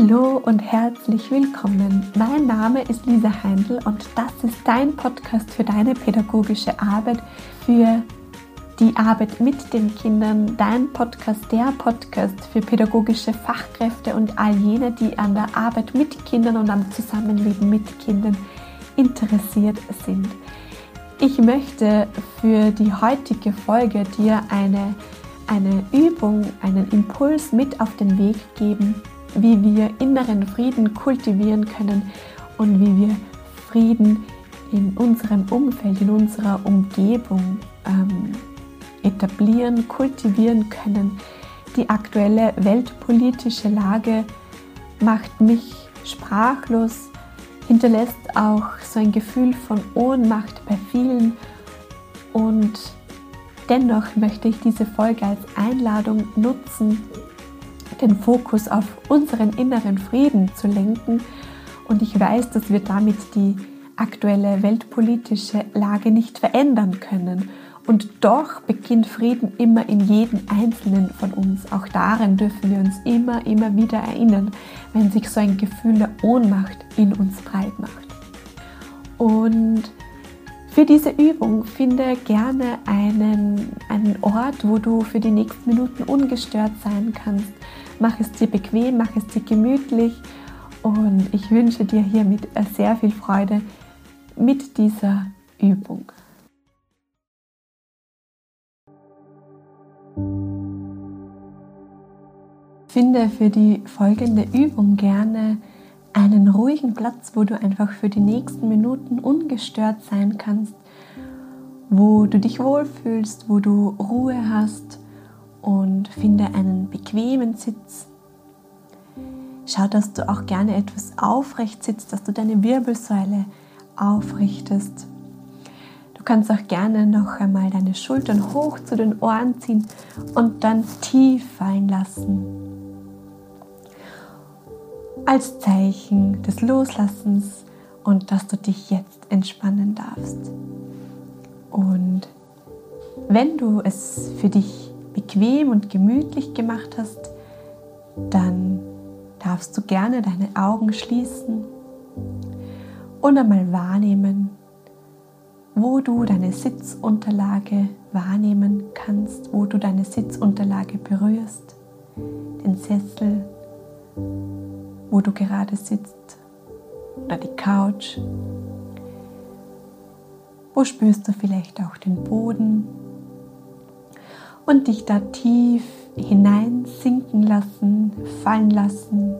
Hallo und herzlich willkommen. Mein Name ist Lisa Heindl und das ist dein Podcast für deine pädagogische Arbeit, für die Arbeit mit den Kindern, dein Podcast, der Podcast für pädagogische Fachkräfte und all jene, die an der Arbeit mit Kindern und am Zusammenleben mit Kindern interessiert sind. Ich möchte für die heutige Folge dir eine, eine Übung, einen Impuls mit auf den Weg geben, wie wir inneren Frieden kultivieren können und wie wir Frieden in unserem Umfeld, in unserer Umgebung ähm, etablieren, kultivieren können. Die aktuelle weltpolitische Lage macht mich sprachlos, hinterlässt auch so ein Gefühl von Ohnmacht bei vielen und dennoch möchte ich diese Folge als Einladung nutzen, den Fokus auf unseren inneren Frieden zu lenken. Und ich weiß, dass wir damit die aktuelle weltpolitische Lage nicht verändern können. Und doch beginnt Frieden immer in jedem Einzelnen von uns. Auch daran dürfen wir uns immer, immer wieder erinnern, wenn sich so ein Gefühl der Ohnmacht in uns breit macht. Und für diese Übung finde gerne einen, einen Ort, wo du für die nächsten Minuten ungestört sein kannst. Mach es dir bequem, mach es dir gemütlich und ich wünsche dir hiermit sehr viel Freude mit dieser Übung. Finde für die folgende Übung gerne einen ruhigen Platz, wo du einfach für die nächsten Minuten ungestört sein kannst, wo du dich wohlfühlst, wo du Ruhe hast und finde einen bequemen Sitz. Schau, dass du auch gerne etwas aufrecht sitzt, dass du deine Wirbelsäule aufrichtest. Du kannst auch gerne noch einmal deine Schultern hoch zu den Ohren ziehen und dann tief fallen lassen als Zeichen des Loslassens und dass du dich jetzt entspannen darfst. Und wenn du es für dich bequem und gemütlich gemacht hast, dann darfst du gerne deine Augen schließen und einmal wahrnehmen, wo du deine Sitzunterlage wahrnehmen kannst, wo du deine Sitzunterlage berührst, den Sessel wo du gerade sitzt oder die Couch. Wo spürst du vielleicht auch den Boden und dich da tief hinein sinken lassen, fallen lassen.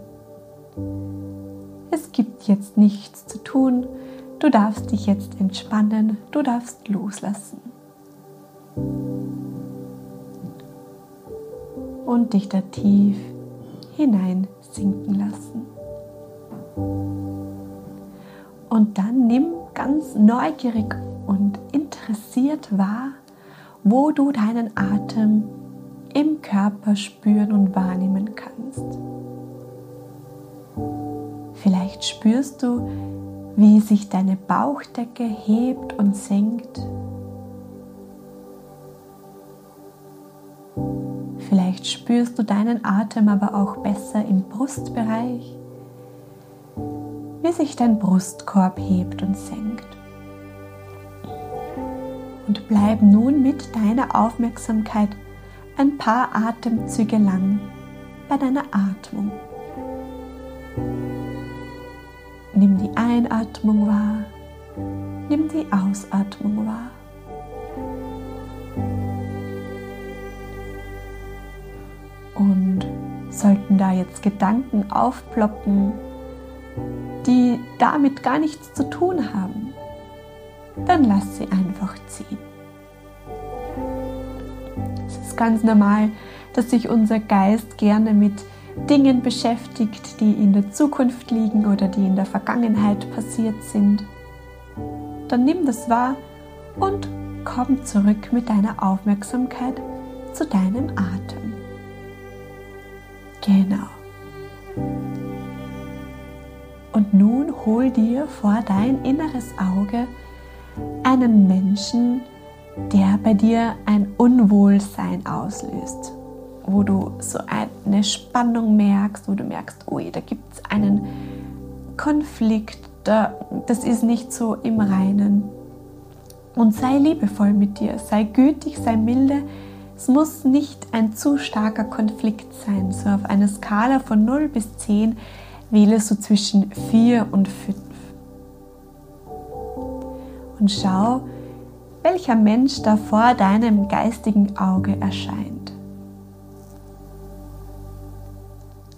Es gibt jetzt nichts zu tun. Du darfst dich jetzt entspannen, du darfst loslassen. Und dich da tief hinein sinken lassen. Und dann nimm ganz neugierig und interessiert wahr, wo du deinen Atem im Körper spüren und wahrnehmen kannst. Vielleicht spürst du, wie sich deine Bauchdecke hebt und senkt Vielleicht spürst du deinen Atem aber auch besser im Brustbereich, wie sich dein Brustkorb hebt und senkt. Und bleib nun mit deiner Aufmerksamkeit ein paar Atemzüge lang bei deiner Atmung. Nimm die Einatmung wahr, nimm die Ausatmung wahr. Sollten da jetzt Gedanken aufploppen, die damit gar nichts zu tun haben, dann lass sie einfach ziehen. Ganz normal, dass sich unser Geist gerne mit Dingen beschäftigt, die in der Zukunft liegen oder die in der Vergangenheit passiert sind. Dann nimm das wahr und komm zurück mit deiner Aufmerksamkeit zu deinem Atem. Genau. Und nun hol dir vor dein inneres Auge einen Menschen, der bei dir ein Unwohlsein auslöst. wo du so eine Spannung merkst, wo du merkst, ui, da gibt es einen Konflikt, da, das ist nicht so im Reinen. Und sei liebevoll mit dir, sei gütig, sei milde. Es muss nicht ein zu starker Konflikt sein. So auf einer Skala von 0 bis 10 wähle so zwischen 4 und 5. Und schau, welcher Mensch da vor deinem geistigen Auge erscheint.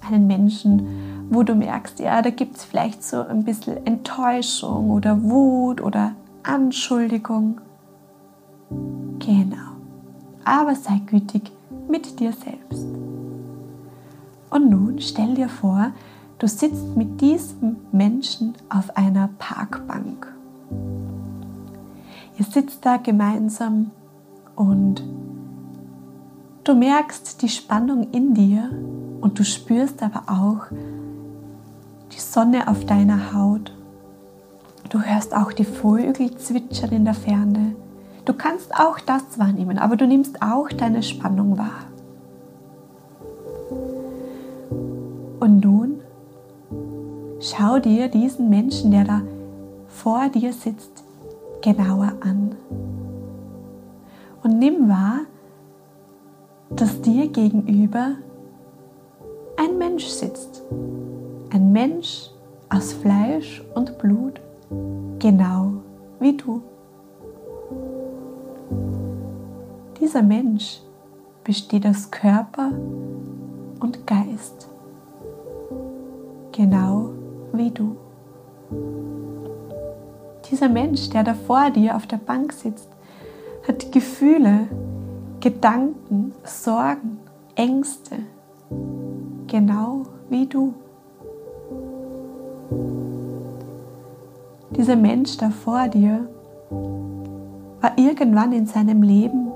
Einen Menschen, wo du merkst, ja, da gibt es vielleicht so ein bisschen Enttäuschung oder Wut oder Anschuldigung. Genau. Aber sei gütig mit dir selbst. Und nun stell dir vor, du sitzt mit diesem Menschen sitzt da gemeinsam und du merkst die Spannung in dir und du spürst aber auch die Sonne auf deiner Haut. Du hörst auch die Vögel zwitschern in der Ferne. Du kannst auch das wahrnehmen, aber du nimmst auch deine Spannung wahr. Und nun schau dir diesen Menschen, der da vor dir sitzt, genauer an. Und nimm wahr, dass dir gegenüber ein Mensch sitzt. Ein Mensch aus Fleisch und Blut, genau wie du. Dieser Mensch besteht aus Körper und Geist, genau wie du. Dieser Mensch, der da vor dir auf der Bank sitzt, hat Gefühle, Gedanken, Sorgen, Ängste, genau wie du. Dieser Mensch da vor dir war irgendwann in seinem Leben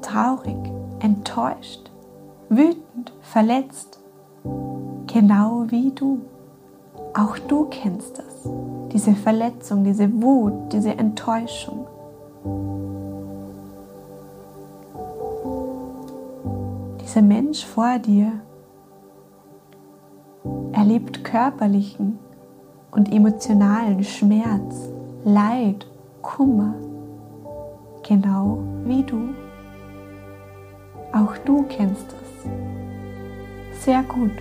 traurig, enttäuscht, wütend, verletzt, genau wie du. Auch du kennst das, diese Verletzung, diese Wut, diese Enttäuschung. Dieser Mensch vor dir erlebt körperlichen und emotionalen Schmerz, Leid, Kummer, genau wie du. Auch du kennst das sehr gut.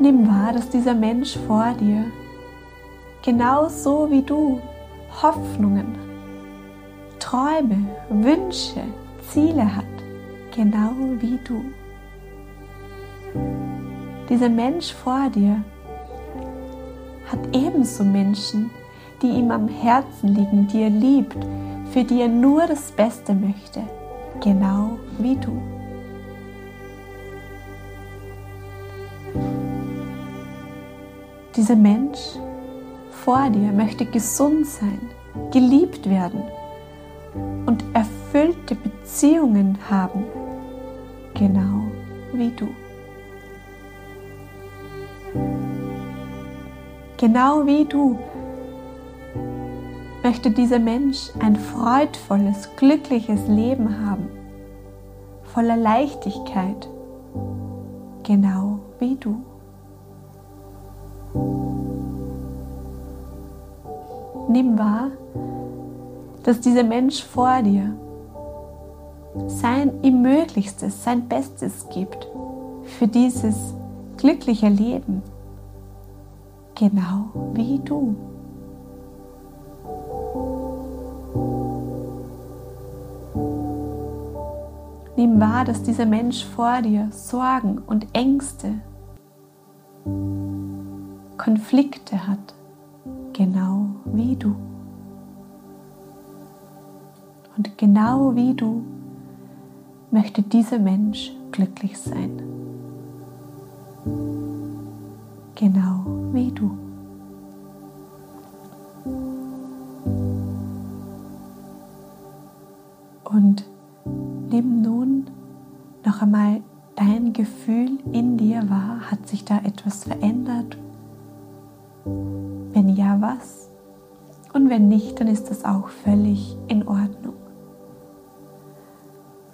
Nimm wahr, dass dieser Mensch vor dir genauso wie du Hoffnungen, Träume, Wünsche, Ziele hat, genau wie du. Dieser Mensch vor dir hat ebenso Menschen, die ihm am Herzen liegen, die er liebt, für die er nur das Beste möchte, genau wie du. Dieser Mensch vor dir möchte gesund sein, geliebt werden und erfüllte Beziehungen haben, genau wie du. Genau wie du möchte dieser Mensch ein freudvolles, glückliches Leben haben, voller Leichtigkeit, genau wie du. Nimm wahr, dass dieser Mensch vor dir sein ihm Möglichstes, sein Bestes gibt für dieses glückliche Leben, genau wie du. Nimm wahr, dass dieser Mensch vor dir Sorgen und Ängste Konflikte hat, genau wie du. Und genau wie du möchte dieser Mensch glücklich sein. Genau wie du. Was? Und wenn nicht, dann ist das auch völlig in Ordnung.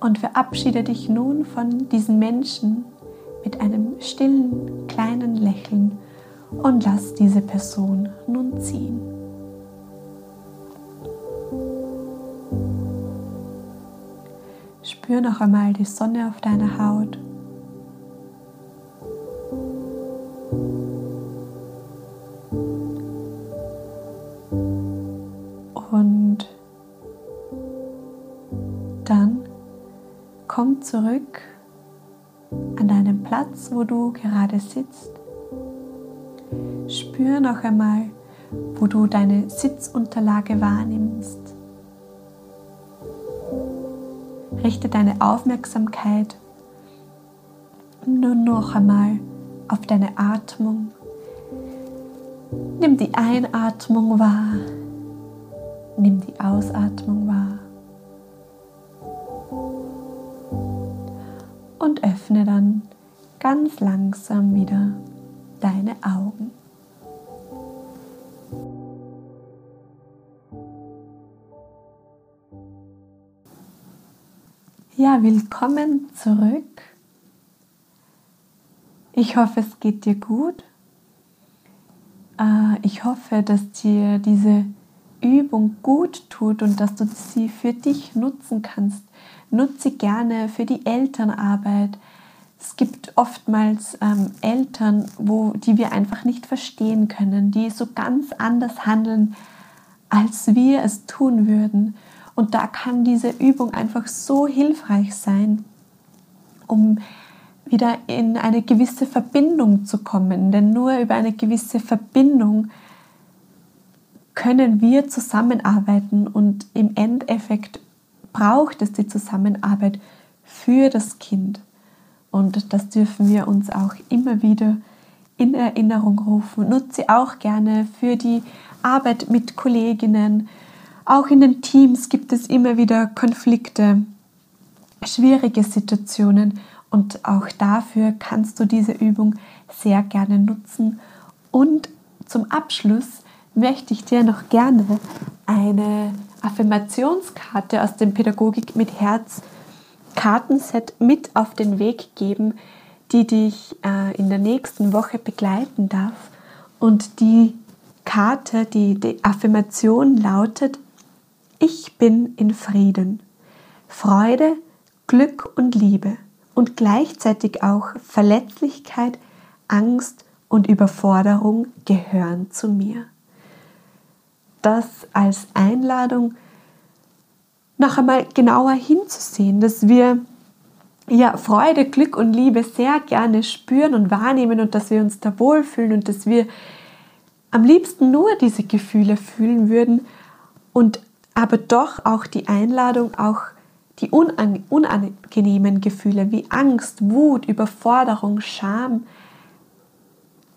Und verabschiede dich nun von diesen Menschen mit einem stillen, kleinen Lächeln und lass diese Person nun ziehen. Spür noch einmal die Sonne auf deiner Haut. Komm zurück an deinem Platz, wo du gerade sitzt. Spür noch einmal, wo du deine Sitzunterlage wahrnimmst. Richte deine Aufmerksamkeit nur noch einmal auf deine Atmung. Nimm die Einatmung wahr. Nimm die Ausatmung wahr. Und öffne dann ganz langsam wieder deine Augen. Ja, willkommen zurück. Ich hoffe, es geht dir gut. Äh, ich hoffe, dass dir diese Übung gut tut und dass du sie für dich nutzen kannst. Nutze gerne für die Elternarbeit. Es gibt oftmals ähm, Eltern, wo, die wir einfach nicht verstehen können, die so ganz anders handeln, als wir es tun würden. Und da kann diese Übung einfach so hilfreich sein, um wieder in eine gewisse Verbindung zu kommen. Denn nur über eine gewisse Verbindung können wir zusammenarbeiten und im Endeffekt braucht es die Zusammenarbeit für das Kind. Und das dürfen wir uns auch immer wieder in Erinnerung rufen. Nutze auch gerne für die Arbeit mit Kolleginnen, auch in den Teams gibt es immer wieder Konflikte, schwierige Situationen und auch dafür kannst du diese Übung sehr gerne nutzen. Und zum Abschluss möchte ich dir noch gerne eine Affirmationskarte aus dem Pädagogik mit Herz Kartenset mit auf den Weg geben, die dich äh, in der nächsten Woche begleiten darf. Und die Karte, die, die Affirmation lautet, ich bin in Frieden. Freude, Glück und Liebe und gleichzeitig auch Verletzlichkeit, Angst und Überforderung gehören zu mir. Das als Einladung noch einmal genauer hinzusehen, dass wir ja Freude, Glück und Liebe sehr gerne spüren und wahrnehmen und dass wir uns da wohlfühlen und dass wir am liebsten nur diese Gefühle fühlen würden und aber doch auch die Einladung, auch die unangenehmen Gefühle wie Angst, Wut, Überforderung, Scham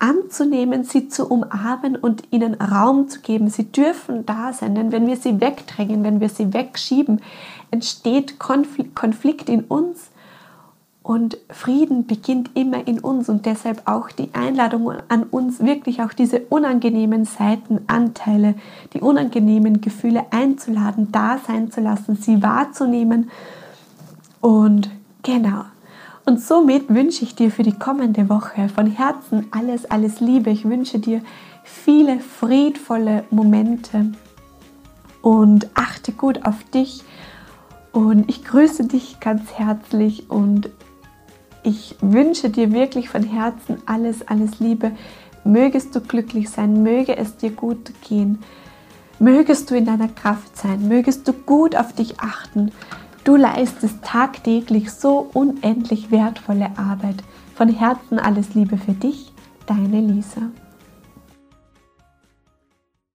anzunehmen, sie zu umarmen und ihnen Raum zu geben. Sie dürfen da sein, denn wenn wir sie wegdrängen, wenn wir sie wegschieben, entsteht Konflikt in uns und Frieden beginnt immer in uns und deshalb auch die Einladung an uns, wirklich auch diese unangenehmen Seiten, Anteile, die unangenehmen Gefühle einzuladen, da sein zu lassen, sie wahrzunehmen. Und genau. Und somit wünsche ich dir für die kommende Woche von Herzen alles, alles Liebe. Ich wünsche dir viele friedvolle Momente und achte gut auf dich. Und ich grüße dich ganz herzlich und ich wünsche dir wirklich von Herzen alles, alles Liebe. Mögest du glücklich sein, möge es dir gut gehen. Mögest du in deiner Kraft sein, mögest du gut auf dich achten. Du leistest tagtäglich so unendlich wertvolle Arbeit. Von Herzen alles Liebe für dich, deine Lisa.